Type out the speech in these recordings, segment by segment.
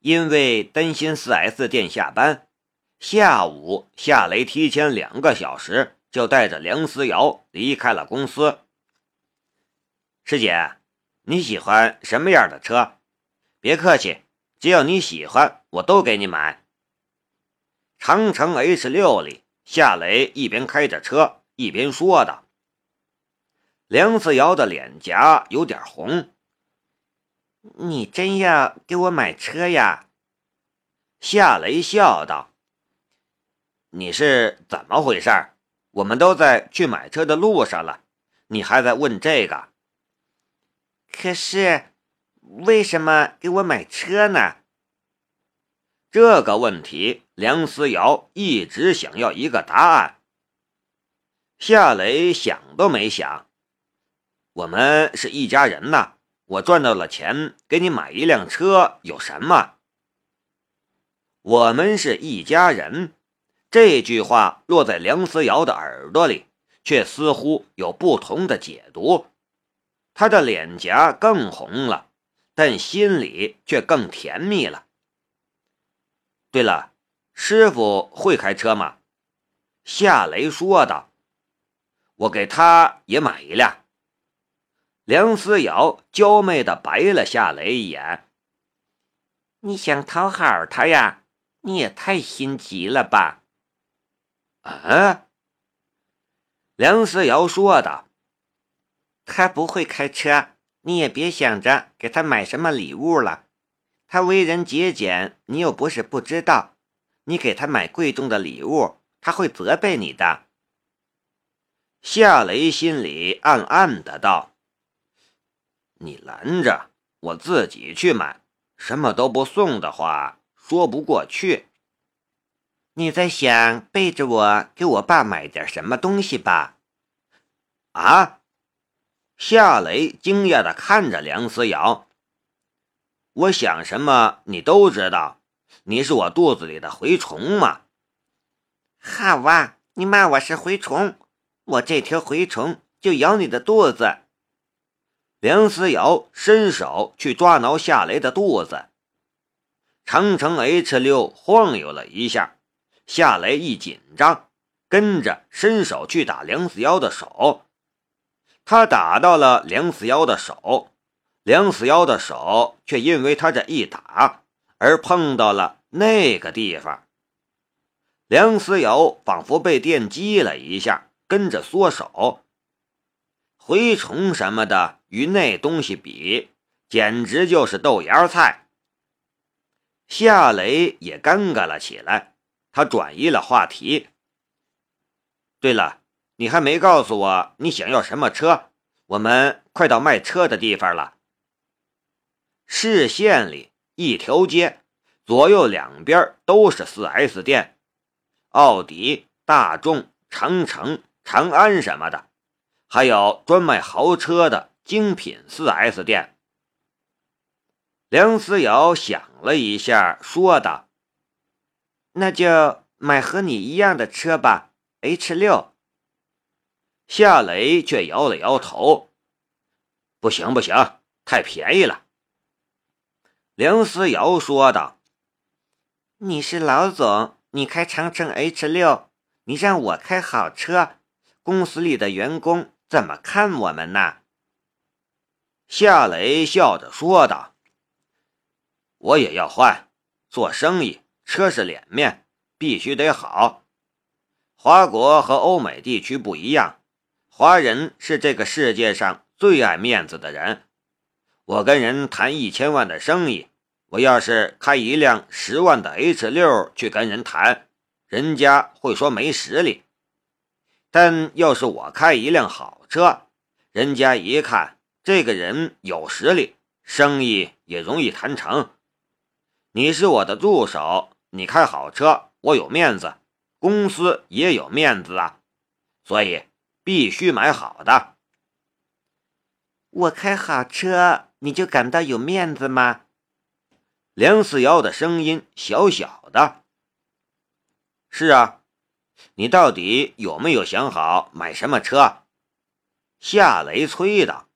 因为担心 4S 店下班，下午夏雷提前两个小时就带着梁思瑶离开了公司。师姐，你喜欢什么样的车？别客气，只要你喜欢，我都给你买。长城 H 六里，夏雷一边开着车一边说道。梁思瑶的脸颊有点红。你真要给我买车呀？夏雷笑道：“你是怎么回事？我们都在去买车的路上了，你还在问这个？可是，为什么给我买车呢？”这个问题，梁思瑶一直想要一个答案。夏雷想都没想：“我们是一家人呐。”我赚到了钱，给你买一辆车有什么？我们是一家人，这句话落在梁思瑶的耳朵里，却似乎有不同的解读。他的脸颊更红了，但心里却更甜蜜了。对了，师傅会开车吗？夏雷说道：“我给他也买一辆。”梁思瑶娇媚的白了夏雷一眼：“你想讨好他呀？你也太心急了吧？”啊！梁思瑶说道：“他不会开车，你也别想着给他买什么礼物了。他为人节俭，你又不是不知道。你给他买贵重的礼物，他会责备你的。”夏雷心里暗暗的道。你拦着我自己去买，什么都不送的话，说不过去。你在想背着我给我爸买点什么东西吧？啊！夏雷惊讶的看着梁思瑶。我想什么你都知道，你是我肚子里的蛔虫嘛？好哇，你骂我是蛔虫，我这条蛔虫就咬你的肚子。梁思瑶伸手去抓挠夏雷的肚子，长城 H 六晃悠了一下，夏雷一紧张，跟着伸手去打梁思瑶的手，他打到了梁思瑶的手，梁思瑶的手却因为他这一打而碰到了那个地方，梁思瑶仿佛被电击了一下，跟着缩手。蛔虫什么的，与那东西比，简直就是豆芽菜。夏雷也尴尬了起来，他转移了话题。对了，你还没告诉我你想要什么车？我们快到卖车的地方了。视线里，一条街，左右两边都是 4S 店，奥迪、大众、长城、长安什么的。还有专卖豪车的精品 4S 店。梁思瑶想了一下，说道：“那就买和你一样的车吧，H 六。”夏雷却摇了摇头：“不行，不行，太便宜了。”梁思瑶说道：“你是老总，你开长城 H 六，你让我开好车，公司里的员工。”怎么看我们呢？夏雷笑着说道：“我也要换，做生意车是脸面，必须得好。华国和欧美地区不一样，华人是这个世界上最爱面子的人。我跟人谈一千万的生意，我要是开一辆十万的 H 六去跟人谈，人家会说没实力。但要是我开一辆好。”车，人家一看这个人有实力，生意也容易谈成。你是我的助手，你开好车，我有面子，公司也有面子啊，所以必须买好的。我开好车，你就感到有面子吗？梁思瑶的声音小小的。是啊，你到底有没有想好买什么车？夏雷催道，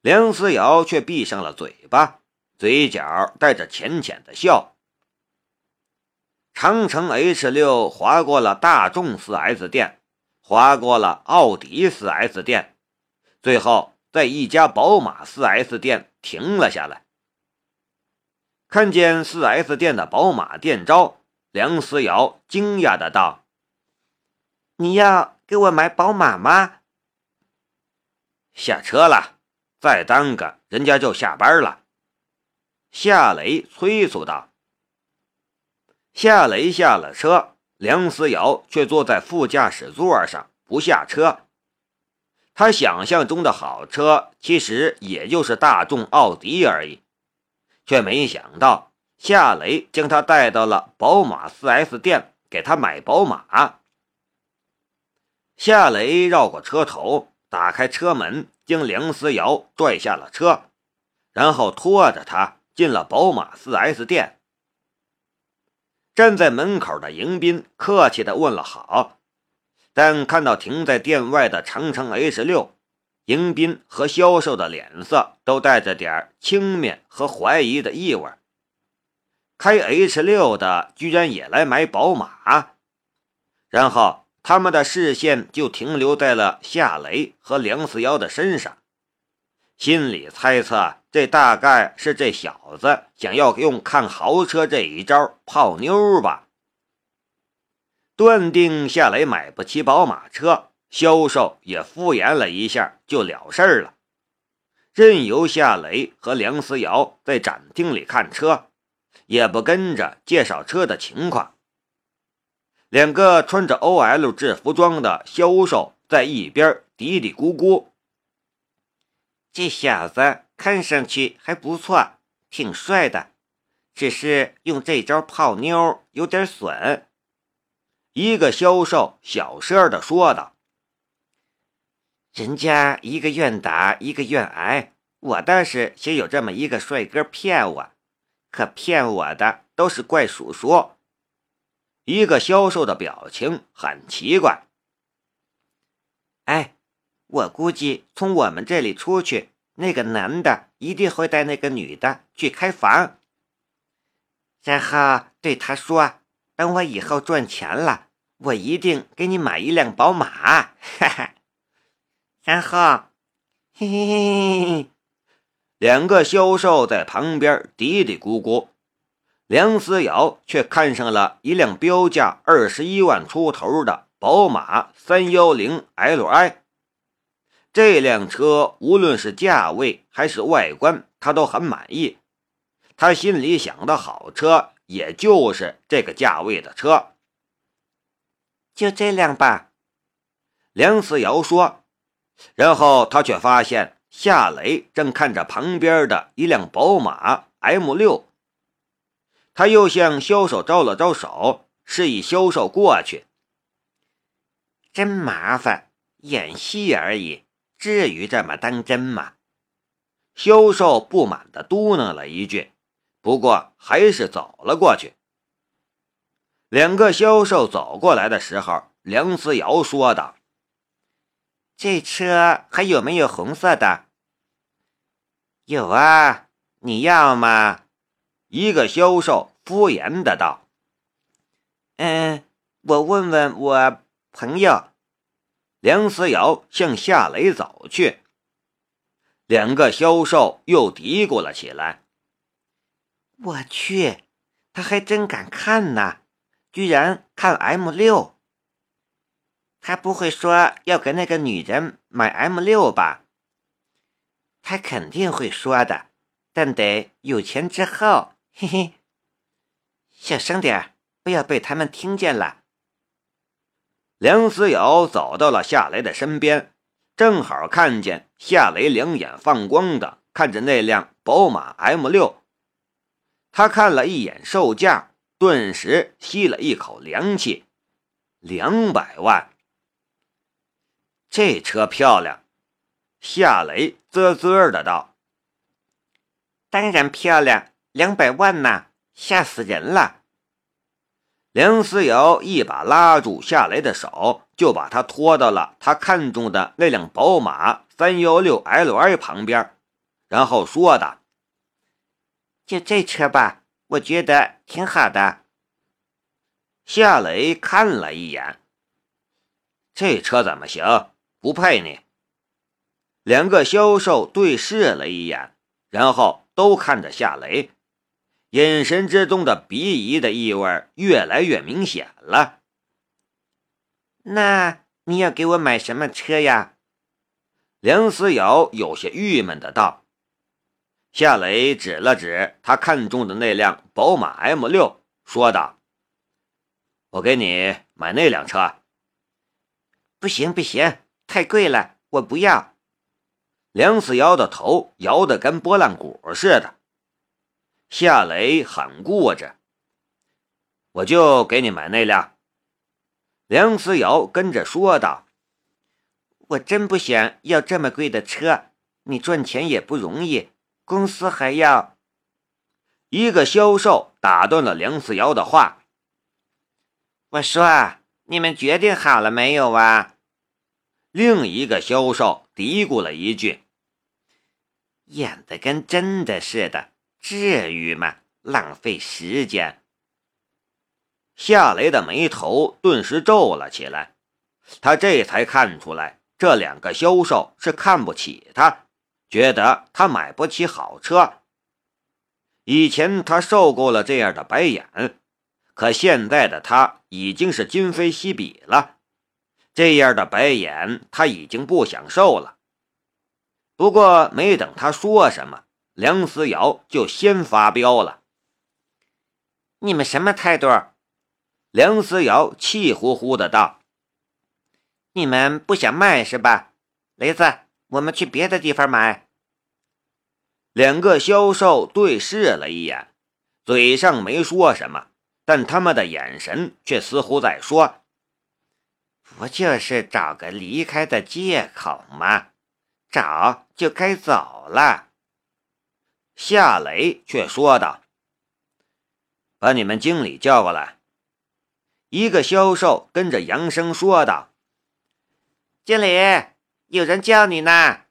梁思瑶却闭上了嘴巴，嘴角带着浅浅的笑。长城 H 六划过了大众 4S 店，划过了奥迪 4S 店，最后在一家宝马 4S 店停了下来。看见 4S 店的宝马店招，梁思瑶惊讶的道：“你要给我买宝马吗？”下车了，再耽搁人家就下班了。夏雷催促道。夏雷下了车，梁思瑶却坐在副驾驶座上不下车。他想象中的好车其实也就是大众奥迪而已，却没想到夏雷将他带到了宝马 4S 店给他买宝马。夏雷绕过车头，打开车门，将梁思瑶拽下了车，然后拖着他进了宝马 4S 店。站在门口的迎宾客气地问了好，但看到停在店外的长城 H 六，迎宾和销售的脸色都带着点轻蔑和怀疑的意味。开 H 六的居然也来买宝马，然后他们的视线就停留在了夏雷和梁思瑶的身上，心里猜测。这大概是这小子想要用看豪车这一招泡妞吧？断定夏雷买不起宝马车，销售也敷衍了一下就了事儿了，任由夏雷和梁思瑶在展厅里看车，也不跟着介绍车的情况。两个穿着 OL 制服装的销售在一边嘀嘀咕咕：“这小子。”看上去还不错，挺帅的，只是用这招泡妞有点损。一个销售小声的说道：“人家一个愿打，一个愿挨，我倒是想有这么一个帅哥骗我，可骗我的都是怪叔叔。”一个销售的表情很奇怪。哎，我估计从我们这里出去。那个男的一定会带那个女的去开房，然后对他说：“等我以后赚钱了，我一定给你买一辆宝马。”哈哈。然后，嘿嘿嘿嘿嘿，两个销售在旁边嘀嘀咕咕。梁思瑶却看上了一辆标价二十一万出头的宝马三幺零 Li。这辆车无论是价位还是外观，他都很满意。他心里想的好车，也就是这个价位的车。就这辆吧，梁思瑶说。然后他却发现夏雷正看着旁边的一辆宝马 M6。他又向销售招了招手，示意销售过去。真麻烦，演戏而已。至于这么当真吗？销售不满地嘟囔了一句，不过还是走了过去。两个销售走过来的时候，梁思瑶说道：“这车还有没有红色的？”“有啊，你要吗？”一个销售敷衍的道。“嗯，我问问我朋友。”梁思瑶向夏雷走去，两个销售又嘀咕了起来：“我去，他还真敢看呐！居然看 M 六，他不会说要给那个女人买 M 六吧？他肯定会说的，但得有钱之后，嘿嘿，小声点不要被他们听见了。”梁思瑶走到了夏雷的身边，正好看见夏雷两眼放光的看着那辆宝马 M6。他看了一眼售价，顿时吸了一口凉气：两百万！这车漂亮。夏雷啧啧的道：“当然漂亮，两百万呐，吓死人了。”梁思瑶一把拉住夏雷的手，就把他拖到了他看中的那辆宝马 316Li 旁边，然后说道：“就这车吧，我觉得挺好的。夏雷看了一眼，这车怎么行？不配你。两个销售对视了一眼，然后都看着夏雷，眼神之中的鄙夷的意味越来越明显了。那你要给我买什么车呀？梁思瑶有些郁闷的道。夏雷指了指他看中的那辆宝马 M 六，说道。我给你买那辆车，不行不行，太贵了，我不要。梁思瑶的头摇得跟拨浪鼓似的。夏雷很固执，我就给你买那辆。梁思瑶跟着说道：“我真不想要这么贵的车，你赚钱也不容易，公司还要……”一个销售打断了梁思瑶的话。我说：“你们决定好了没有啊？”另一个销售嘀咕了一句：“演的跟真的似的，至于吗？浪费时间。”夏雷的眉头顿时皱了起来，他这才看出来，这两个销售是看不起他，觉得他买不起好车。以前他受够了这样的白眼。可现在的他已经是今非昔比了，这样的白眼他已经不想受了。不过没等他说什么，梁思瑶就先发飙了：“你们什么态度？”梁思瑶气呼呼的道：“你们不想卖是吧？雷子，我们去别的地方买。”两个销售对视了一眼，嘴上没说什么。但他们的眼神却似乎在说：“不就是找个离开的借口吗？找就该走了。”夏雷却说道：“把你们经理叫过来。”一个销售跟着扬声说道：“经理，有人叫你呢。”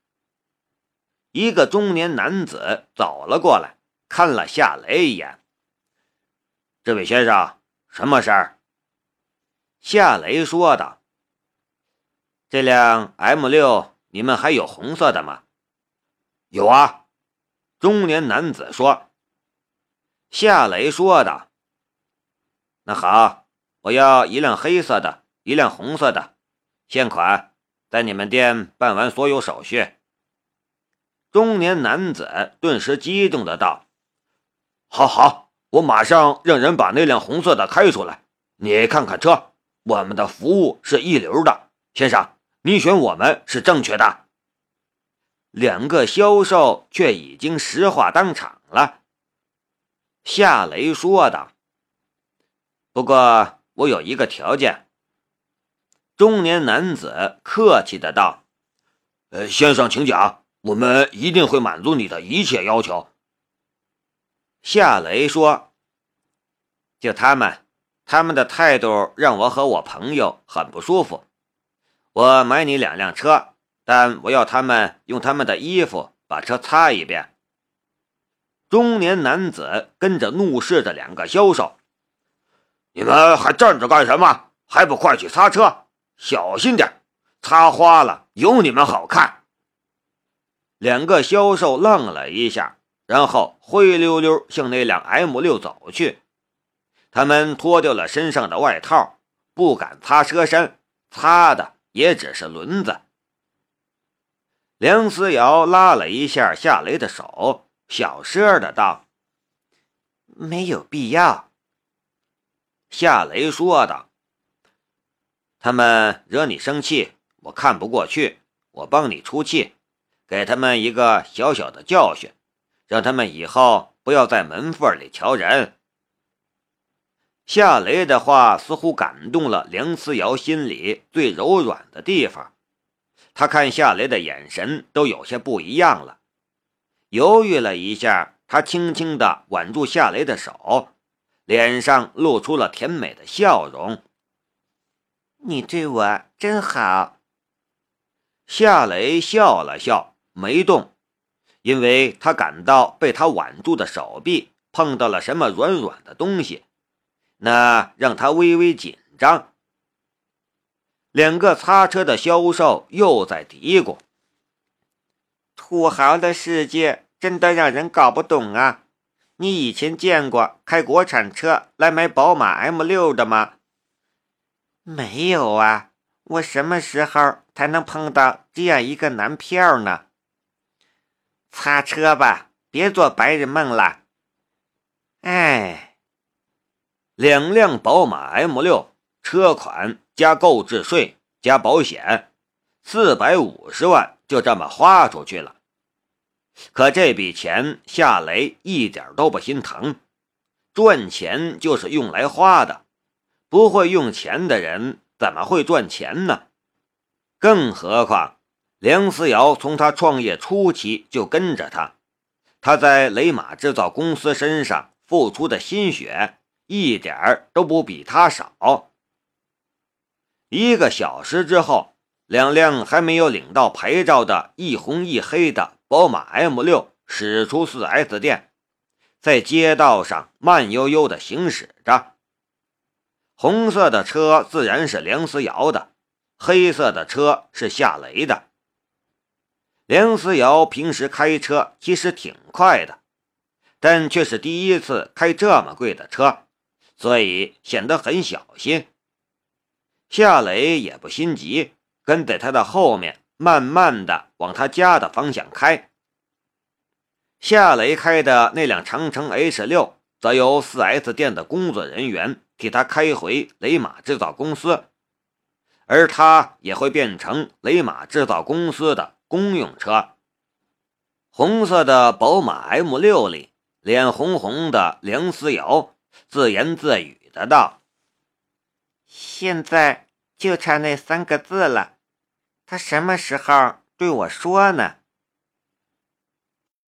一个中年男子走了过来，看了夏雷一眼。这位先生，什么事儿？夏雷说道：“这辆 M 六，你们还有红色的吗？”“有啊。”中年男子说。夏雷说的：“那好，我要一辆黑色的，一辆红色的，现款，在你们店办完所有手续。”中年男子顿时激动的道：“好好。”我马上让人把那辆红色的开出来。你看看车，我们的服务是一流的，先生，你选我们是正确的。两个销售却已经石化当场了。夏雷说道：“不过我有一个条件。”中年男子客气的道：“呃，先生，请讲，我们一定会满足你的一切要求。”夏雷说：“就他们，他们的态度让我和我朋友很不舒服。我买你两辆车，但我要他们用他们的衣服把车擦一遍。”中年男子跟着怒视着两个销售：“你们还站着干什么？还不快去擦车！小心点，擦花了有你们好看！”两个销售愣了一下。然后灰溜溜向那辆 M 六走去，他们脱掉了身上的外套，不敢擦车身，擦的也只是轮子。梁思瑶拉了一下夏雷的手，小声的道：“没有必要。”夏雷说道：“他们惹你生气，我看不过去，我帮你出气，给他们一个小小的教训。”让他们以后不要在门缝里瞧人。夏雷的话似乎感动了梁思瑶心里最柔软的地方，他看夏雷的眼神都有些不一样了。犹豫了一下，他轻轻地挽住夏雷的手，脸上露出了甜美的笑容。你对我真好。夏雷笑了笑，没动。因为他感到被他挽住的手臂碰到了什么软软的东西，那让他微微紧张。两个擦车的销售又在嘀咕：“土豪的世界真的让人搞不懂啊！你以前见过开国产车来买宝马 M 六的吗？”“没有啊，我什么时候才能碰到这样一个男票呢？”擦车吧，别做白日梦了。哎，两辆宝马 M 六车款加购置税加保险，四百五十万就这么花出去了。可这笔钱夏雷一点都不心疼，赚钱就是用来花的，不会用钱的人怎么会赚钱呢？更何况。梁思瑶从他创业初期就跟着他，他在雷马制造公司身上付出的心血一点儿都不比他少。一个小时之后，两辆还没有领到牌照的一红一黑的宝马 M 六驶出 4S 店，在街道上慢悠悠的行驶着。红色的车自然是梁思瑶的，黑色的车是夏雷的。梁思瑶平时开车其实挺快的，但却是第一次开这么贵的车，所以显得很小心。夏雷也不心急，跟在他的后面，慢慢的往他家的方向开。夏雷开的那辆长城 H 六，则由 4S 店的工作人员替他开回雷马制造公司，而他也会变成雷马制造公司的。公用车，红色的宝马 M 六里，脸红红的梁思瑶自言自语的道：“现在就差那三个字了，他什么时候对我说呢？”